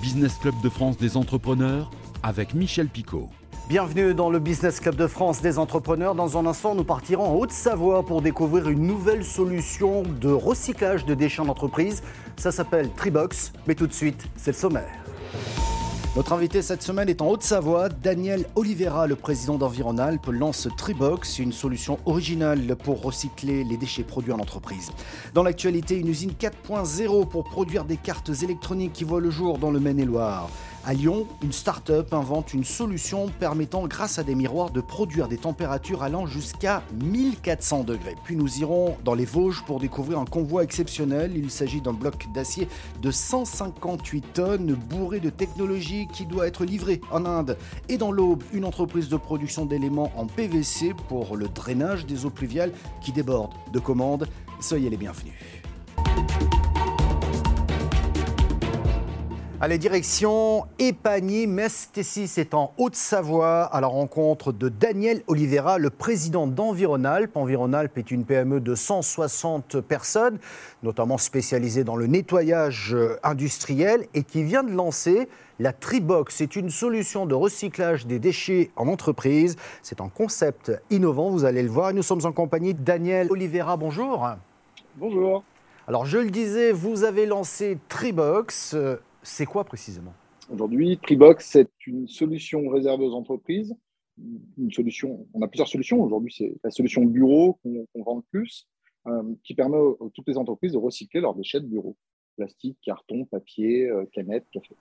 Business Club de France des entrepreneurs avec Michel Picot. Bienvenue dans le Business Club de France des entrepreneurs. Dans un instant, nous partirons en Haute-Savoie pour découvrir une nouvelle solution de recyclage de déchets en entreprise. Ça s'appelle Tribox, mais tout de suite, c'est le sommaire. Notre invité cette semaine est en Haute-Savoie. Daniel Oliveira, le président d'Environalp, lance Tribox, une solution originale pour recycler les déchets produits en entreprise. Dans l'actualité, une usine 4.0 pour produire des cartes électroniques qui voit le jour dans le Maine-et-Loire. À Lyon, une start-up invente une solution permettant, grâce à des miroirs, de produire des températures allant jusqu'à 1400 degrés. Puis nous irons dans les Vosges pour découvrir un convoi exceptionnel. Il s'agit d'un bloc d'acier de 158 tonnes bourré de technologie qui doit être livré en Inde. Et dans l'Aube, une entreprise de production d'éléments en PVC pour le drainage des eaux pluviales qui déborde de commandes. Soyez les bienvenus. Allez, direction Épagny, Mestécis c'est en Haute-Savoie, à la rencontre de Daniel Oliveira, le président d'Environalp. Environalp est une PME de 160 personnes, notamment spécialisée dans le nettoyage industriel et qui vient de lancer la Tribox. C'est une solution de recyclage des déchets en entreprise. C'est un concept innovant, vous allez le voir. Nous sommes en compagnie de Daniel Oliveira. Bonjour. Bonjour. Alors, je le disais, vous avez lancé Tribox. C'est quoi précisément? Aujourd'hui, Tribox, c'est une solution réservée aux entreprises. Une solution, on a plusieurs solutions. Aujourd'hui, c'est la solution bureau qu'on vend le plus, euh, qui permet à toutes les entreprises de recycler leurs déchets de bureau. Plastique, carton, papier, euh, canettes, café.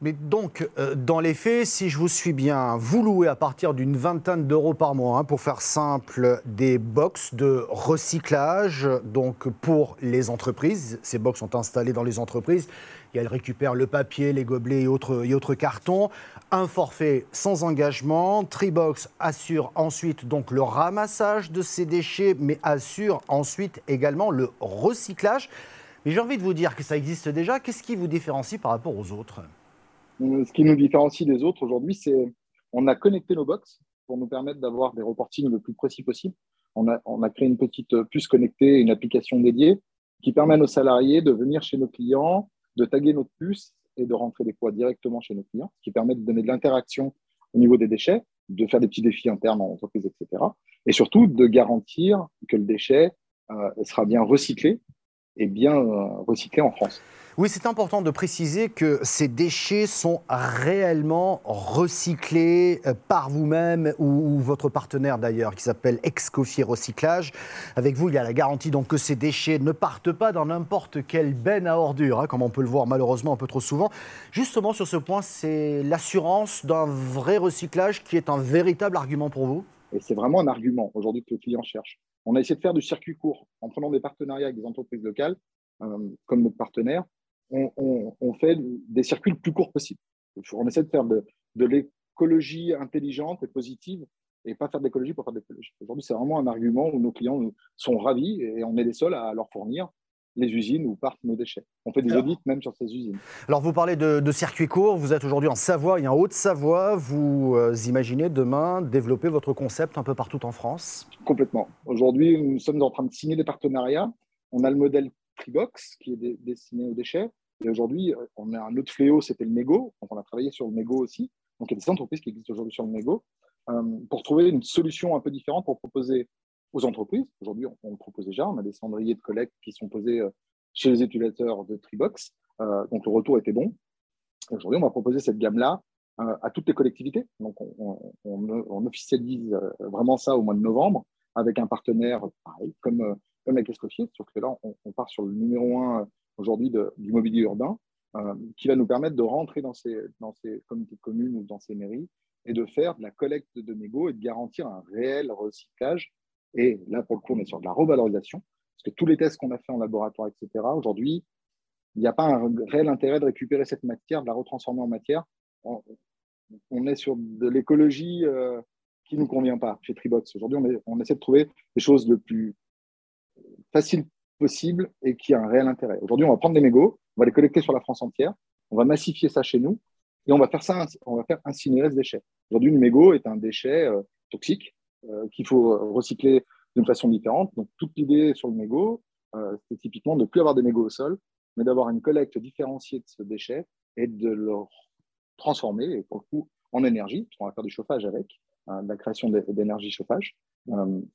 Mais donc, euh, dans les faits, si je vous suis bien, vous louez à partir d'une vingtaine d'euros par mois, hein, pour faire simple, des box de recyclage, donc pour les entreprises. Ces box sont installées dans les entreprises et elles récupèrent le papier, les gobelets et autres, et autres cartons. Un forfait sans engagement. Tribox assure ensuite donc le ramassage de ces déchets, mais assure ensuite également le recyclage. Mais j'ai envie de vous dire que ça existe déjà. Qu'est-ce qui vous différencie par rapport aux autres? Euh, ce qui nous différencie des autres aujourd'hui, c'est on a connecté nos box pour nous permettre d'avoir des reportings le plus précis possible. On a, on a créé une petite puce connectée, une application dédiée qui permet à nos salariés de venir chez nos clients, de taguer notre puce et de rentrer des poids directement chez nos clients, ce qui permet de donner de l'interaction au niveau des déchets, de faire des petits défis internes en entreprise, etc. Et surtout de garantir que le déchet euh, sera bien recyclé et bien euh, recyclé en France. Oui, c'est important de préciser que ces déchets sont réellement recyclés euh, par vous-même ou, votre partenaire d'ailleurs, qui s'appelle Excoffier Recyclage. Avec vous, il y a la garantie donc que ces déchets ne partent pas dans n'importe quelle benne à ordures, hein, comme on peut le voir malheureusement un peu trop souvent. Justement, sur ce point, c'est l'assurance d'un vrai recyclage qui est un véritable argument pour vous? Et c'est vraiment un argument aujourd'hui que le client cherche. On a essayé de faire du circuit court en prenant des partenariats avec des entreprises locales, euh, comme notre partenaire, on, fait des circuits le plus courts possible. On essaie de faire de, l'écologie intelligente et positive et pas faire d'écologie pour faire d'écologie. Aujourd'hui, c'est vraiment un argument où nos clients sont ravis et on est les seuls à leur fournir les usines où partent nos déchets. On fait des audits même sur ces usines. Alors, vous parlez de, de circuits courts. Vous êtes aujourd'hui en Savoie et en Haute-Savoie. Vous euh, imaginez demain développer votre concept un peu partout en France? Complètement. Aujourd'hui, nous sommes en train de signer des partenariats. On a le modèle Tribox qui est destiné aux déchets. Et aujourd'hui, euh, on a un autre fléau, c'était le mégot. Donc, on a travaillé sur le mégot aussi. Donc, il y a des entreprises qui existent aujourd'hui sur le mégot euh, pour trouver une solution un peu différente pour proposer aux entreprises. Aujourd'hui, on, le propose déjà. On a des cendriers de collecte qui sont posés euh, chez les utilisateurs de Tribox. donc, le retour était bon. Aujourd'hui, on va proposer cette gamme-là à toutes les collectivités. Donc, on, officialise vraiment ça au mois de novembre avec un partenaire pareil, comme, comme avec Escoffier, sauf que là, on, part sur le numéro un aujourd'hui du mobilier urbain, euh, qui va nous permettre de rentrer dans ces, dans de communes ou dans ces mairies et de faire de la collecte de mégots et de garantir un réel recyclage. Et là, pour le coup, on est sur de la revalorisation, parce que tous les tests qu'on a fait en laboratoire, etc., aujourd'hui, il n'y a pas un réel intérêt de récupérer cette matière, de la retransformer en matière. On, est sur de l'écologie euh, qui ne nous convient pas chez Tribox. Aujourd'hui, on, essaie de trouver des choses le plus faciles possible et qui a un réel intérêt. Aujourd'hui, on va prendre des mégots, on va les collecter sur la France entière, on va massifier ça chez nous et on va faire ça, on va faire incinérer ce déchet. Aujourd'hui, une mégot est un déchet euh, toxique euh, qu'il faut recycler d'une façon différente. Donc, toute l'idée sur le mégot, euh, c'est typiquement de ne plus avoir des mégots au sol, mais d'avoir une collecte différenciée de ce déchet et de le transformer en énergie, puisqu'on va faire du chauffage avec, hein, la création d'énergie chauffage.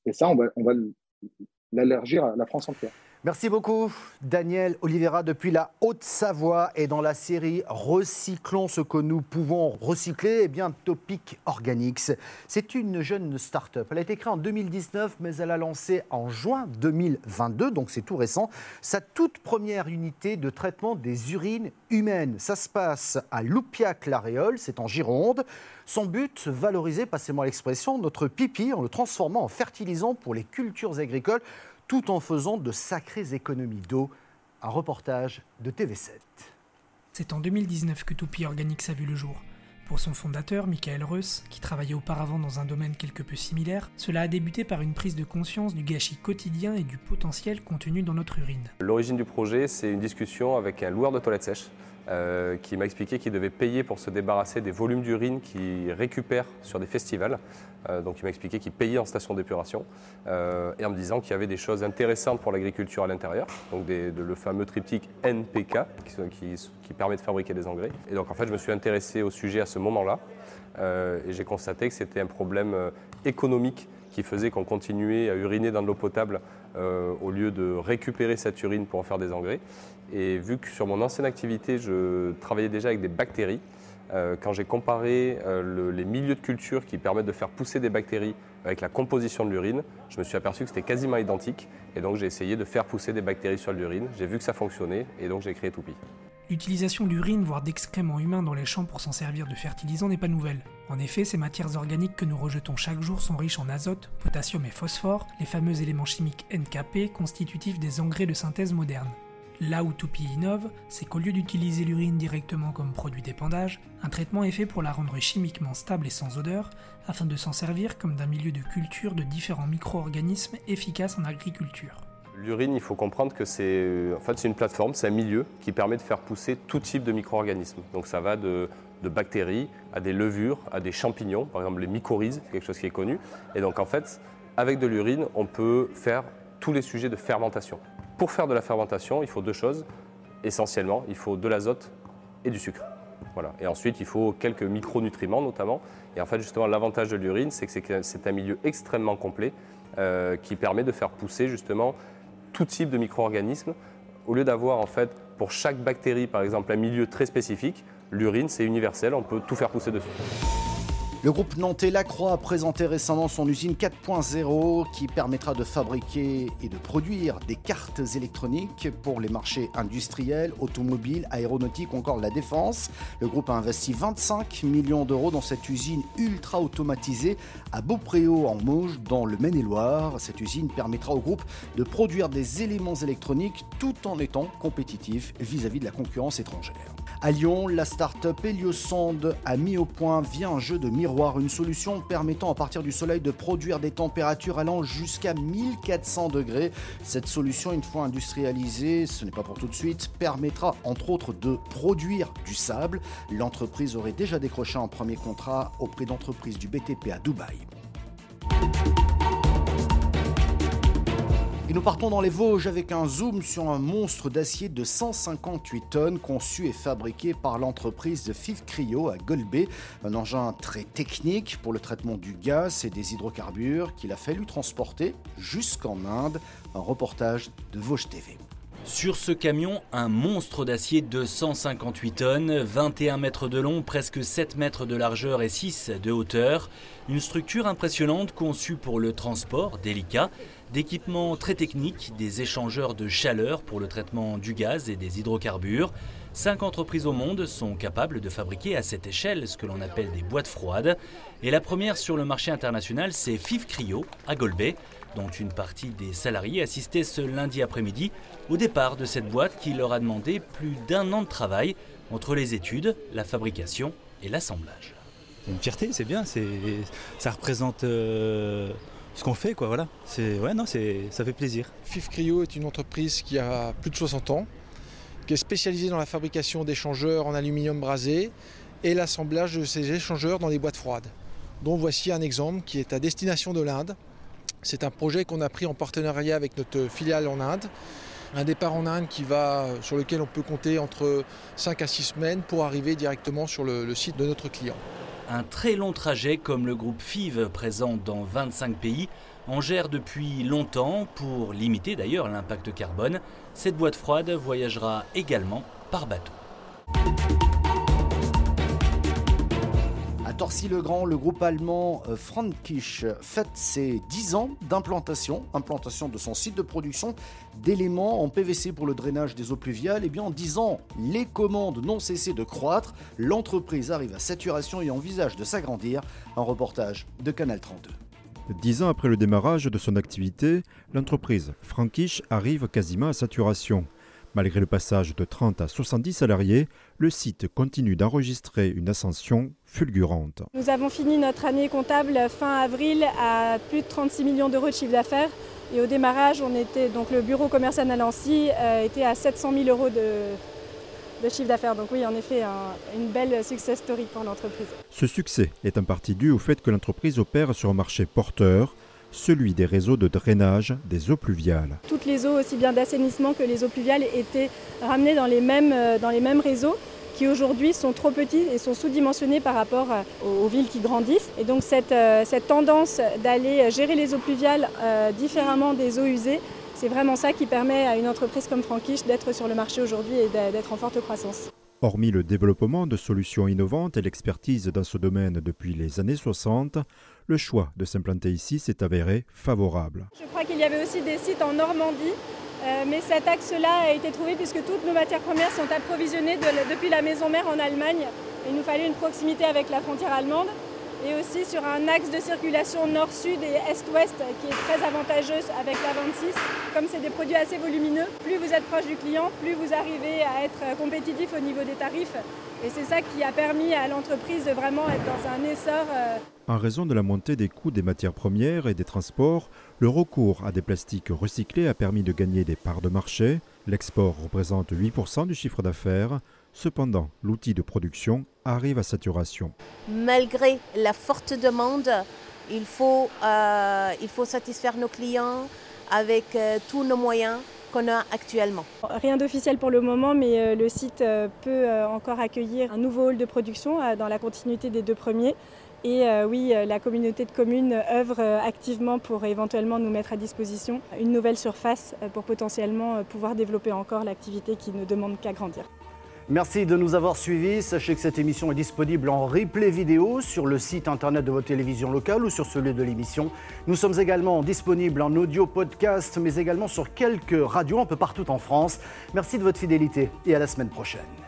Et ça, on va, on va l'élargir à la France entière. Merci beaucoup, Daniel Oliveira, depuis la Haute-Savoie et dans la série Recyclons ce que nous pouvons recycler. Eh bien, Topic Organics, c'est une jeune start-up. Elle a été créée en 2019, mais elle a lancé en juin 2022, donc c'est tout récent, sa toute première unité de traitement des urines humaines. Ça se passe à Loupiac-la-Réole, c'est en Gironde. Son but, valoriser, passez-moi l'expression, notre pipi en le transformant en fertilisant pour les cultures agricoles tout en faisant de sacrées économies d'eau. Un reportage de TV7. C'est en 2019 que Toupie Organics a vu le jour. Pour son fondateur, Michael Reuss, qui travaillait auparavant dans un domaine quelque peu similaire, cela a débuté par une prise de conscience du gâchis quotidien et du potentiel contenu dans notre urine. L'origine du projet, c'est une discussion avec un loueur de toilettes sèches euh, qui m'a expliqué qu'il devait payer pour se débarrasser des volumes d'urine qu'il récupère sur des festivals. Euh, donc il m'a expliqué qu'il payait en station d'épuration euh, et en me disant qu'il y avait des choses intéressantes pour l'agriculture à l'intérieur, donc le fameux triptyque NPK qui, permet de fabriquer des engrais. Et donc en fait je me suis intéressé au sujet à ce moment-là et j'ai constaté que c'était un problème économique qui faisait qu'on continuait à uriner dans de l'eau potable au lieu de récupérer cette urine pour en faire des engrais. Et vu que sur mon ancienne activité, je travaillais déjà avec des bactéries, euh, quand j'ai comparé euh, les milieux de culture qui permettent de faire pousser des bactéries avec la composition de l'urine, je me suis aperçu que c'était quasiment identique. Et donc j'ai essayé de faire pousser des bactéries sur l'urine. J'ai vu que ça fonctionnait et donc j'ai créé Toupie. L'utilisation d'urine, voire d'excréments humains dans les champs pour s'en servir de fertilisant n'est pas nouvelle. En effet, ces matières organiques que nous rejetons chaque jour sont riches en azote, potassium et phosphore, les fameux éléments chimiques NKP constitutifs des engrais de synthèse modernes. Là où Toupie innove, c'est qu'au lieu d'utiliser l'urine directement comme produit d'épandage, un traitement est fait pour la rendre chimiquement stable et sans odeur, afin de s'en servir comme d'un milieu de culture de différents micro-organismes efficaces en agriculture. L'urine, il faut comprendre que c'est en fait, une plateforme, c'est un milieu qui permet de faire pousser tout type de micro-organismes. Donc ça va de, de, bactéries à des levures, à des champignons, par exemple les mycorhizes, quelque chose qui est connu. Et donc en fait, avec de l'urine, on peut faire tous les sujets de fermentation. Pour faire de la fermentation, il faut deux choses. Essentiellement, il faut de l'azote et du sucre. Voilà. Et ensuite, il faut quelques micronutriments notamment. Et en fait, justement, l'avantage de l'urine, c'est que c'est un milieu extrêmement complet euh, qui permet de faire pousser justement tout type de micro-organismes. Au lieu d'avoir en fait pour chaque bactérie, par exemple, un milieu très spécifique, l'urine, c'est universel, on peut tout faire pousser dessus. Le groupe nantais Lacroix a présenté récemment son usine 4.0 qui permettra de fabriquer et de produire des cartes électroniques pour les marchés industriels, automobiles, aéronautiques ou encore la défense. Le groupe a investi 25 millions d'euros dans cette usine ultra automatisée à Beaupréau en Mauge dans le Maine-et-Loire. Cette usine permettra au groupe de produire des éléments électroniques tout en étant compétitif vis-à-vis de la concurrence étrangère. À Lyon, la start-up Heliosonde a mis au point via un jeu de miroir une solution permettant à partir du soleil de produire des températures allant jusqu'à 1400 degrés. Cette solution, une fois industrialisée, ce n'est pas pour tout de suite, permettra entre autres de produire du sable. L'entreprise aurait déjà décroché un premier contrat auprès d'entreprises du BTP à Dubaï. Nous partons dans les Vosges avec un zoom sur un monstre d'acier de 158 tonnes conçu et fabriqué par l'entreprise de Fif Cryo à Golbet. Un engin très technique pour le traitement du gaz et des hydrocarbures qu'il a fallu transporter jusqu'en Inde. Un reportage de Vosges TV. Sur ce camion, un monstre d'acier de 158 tonnes, 21 mètres de long, presque 7 mètres de largeur et 6 de hauteur. Une structure impressionnante conçue pour le transport délicat d'équipements très techniques, des échangeurs de chaleur pour le traitement du gaz et des hydrocarbures. Cinq entreprises au monde sont capables de fabriquer à cette échelle ce que l'on appelle des boîtes froides. Et la première sur le marché international, c'est FIF Cryo à Golbet, dont une partie des salariés assistaient ce lundi après-midi au départ de cette boîte qui leur a demandé plus d'un an de travail entre les études, la fabrication et l'assemblage. Une fierté, c'est bien, ça représente... Euh, ce qu'on fait, voilà. C'est, ouais, c'est, ça fait plaisir. FIF Cryo est une entreprise qui a plus de 60 ans, qui est spécialisée dans la fabrication d'échangeurs en aluminium brasé et l'assemblage de ces échangeurs dans des boîtes froides. Donc voici un exemple qui est à destination de l'Inde. C'est un projet qu'on a pris en partenariat avec notre filiale en Inde Un départ en Inde qui va, sur lequel on peut compter entre 5 à 6 semaines pour arriver directement sur le site de notre client. Un très long trajet comme le groupe FIV présent dans 25 pays en gère depuis longtemps pour limiter d'ailleurs l'impact carbone. Cette boîte froide voyagera également par bateau. Torcy-le-Grand, le groupe allemand euh, Frankisch fête ses 10 ans d'implantation, implantation de son site de production d'éléments en PVC pour le drainage des eaux pluviales. Et bien en 10 ans, les commandes n'ont cessé de croître, l'entreprise arrive à saturation et envisage de s'agrandir. Un reportage de Canal 32. Dix ans après le démarrage de son activité, l'entreprise Frankish arrive quasiment à saturation. Malgré le passage de 30 à 70 salariés, le site continue d'enregistrer une ascension fulgurante. Nous avons fini notre année comptable fin avril à plus de 36 millions d'euros de chiffre d'affaires. Et au démarrage, on était, donc le bureau commercial à Nancy euh, était à 700 000 euros de, de chiffre d'affaires. Donc oui, en effet, un, une belle success story pour l'entreprise. Ce succès est en partie dû au fait que l'entreprise opère sur un marché porteur, celui des réseaux de drainage des eaux pluviales. Toutes les eaux, aussi bien d'assainissement que les eaux pluviales, étaient ramenées dans les mêmes, euh, réseaux qui aujourd'hui sont trop petits et sont sous-dimensionnés par rapport aux, aux, villes qui grandissent. Et donc cette, euh, tendance d'aller gérer les eaux pluviales euh, différemment des eaux usées, c'est vraiment ça qui permet à une entreprise comme Frankish d'être sur le marché aujourd'hui et d'être en forte croissance. Hormis le développement de solutions innovantes et l'expertise dans ce domaine depuis les années 60, le choix de s'implanter ici s'est avéré favorable. Je crois qu'il y avait aussi des sites en Normandie, euh, mais cet axe-là a été trouvé puisque toutes nos matières premières sont approvisionnées de, depuis la maison mère en Allemagne. Il nous fallait une proximité avec la frontière allemande et aussi sur un axe de circulation nord-sud et est-ouest qui est très avantageux avec la 26. Comme c'est des produits assez volumineux, plus vous êtes proche du client, plus vous arrivez à être compétitif au niveau des tarifs. Et c'est ça qui a permis à l'entreprise de vraiment être dans un essor. euh, En raison de la montée des coûts des matières premières et des transports, le recours à des plastiques recyclés a permis de gagner des parts de marché. L'export représente 8% du chiffre d'affaires. Cependant, l'outil de production arrive à saturation. Malgré la forte demande, il faut, euh, il faut satisfaire nos clients avec euh, tous nos moyens qu'on a actuellement. Rien d'officiel pour le moment, mais euh, le site euh, peut euh, encore accueillir un nouveau hall de production euh, dans la continuité des deux premiers. Et euh, oui, euh, la communauté de communes œuvre euh, activement pour éventuellement nous mettre à disposition une nouvelle surface pour potentiellement pouvoir développer encore l'activité qui ne demande qu'à grandir. Merci de nous avoir suivis. Sachez que cette émission est disponible en replay vidéo sur le site internet de votre télévision locale ou sur celui de l'émission. Nous sommes également disponibles en audio podcast, mais également sur quelques radios un peu partout en France. Merci de votre fidélité et à la semaine prochaine.